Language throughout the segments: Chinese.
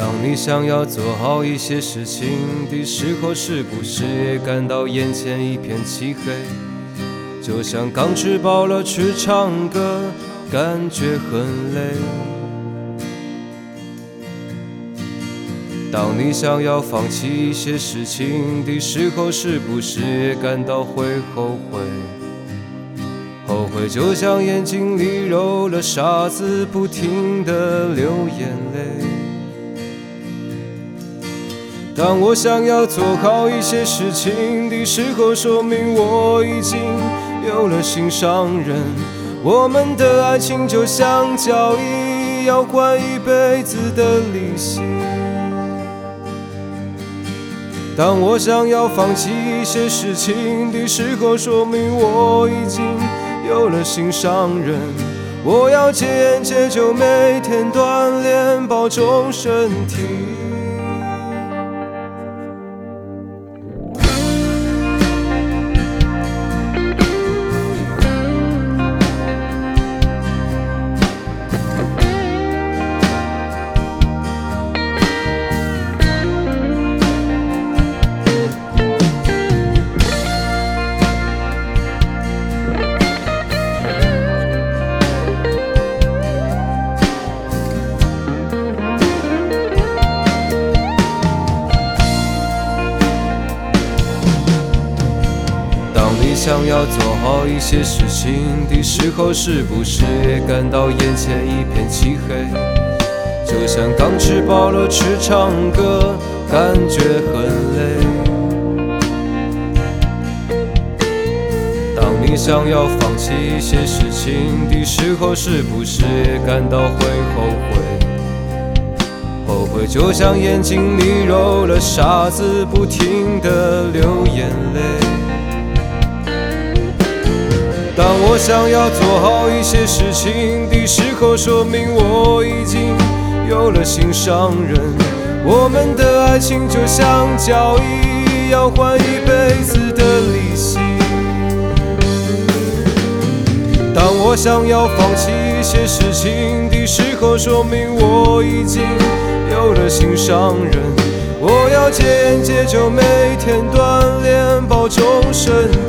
当你想要做好一些事情的时候，是不是也感到眼前一片漆黑？就像刚吃饱了去唱歌，感觉很累。当你想要放弃一些事情的时候，是不是也感到会后悔？后悔就像眼睛里揉了沙子，不停地流眼泪。当我想要做好一些事情的时候，说明我已经有了心上人。我们的爱情就像交易，要还一辈子的利息。当我想要放弃一些事情的时候，说明我已经有了心上人。我要戒烟戒酒，每天锻炼，保重身体。你想要做好一些事情的时候，是不是也感到眼前一片漆黑？就像刚吃饱了去唱歌，感觉很累。当你想要放弃一些事情的时候，是不是也感到会后悔？后悔就像眼睛里揉了沙子，不停的流我想要做好一些事情的时候，说明我已经有了心上人。我们的爱情就像交易，要还一辈子的利息。当我想要放弃一些事情的时候，说明我已经有了心上人。我要戒烟戒酒，每天锻炼，保重身体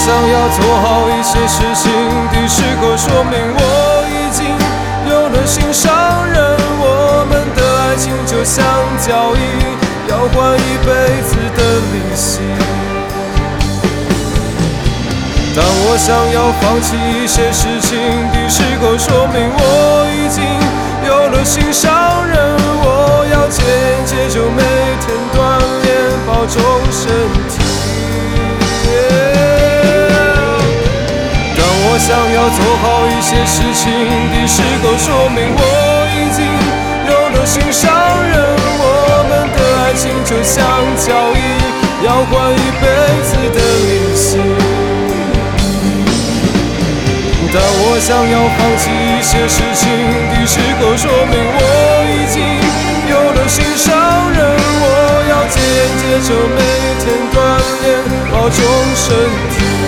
想要做好一些事情的时候，说明我已经有了心上人。我们的爱情就像交易，要还一辈子的利息。当我想要放弃一些事情的时候，说明我已经有了心上人。我要戒烟戒酒，每天锻炼，保重身体。想要做好一些事情的时候，说明我已经有了心上人。我们的爱情就像交易，要换一辈子的利息。当我想要放弃一些事情的时候，说明我已经有了心上人。我要戒烟戒酒，每天锻炼，保重身体。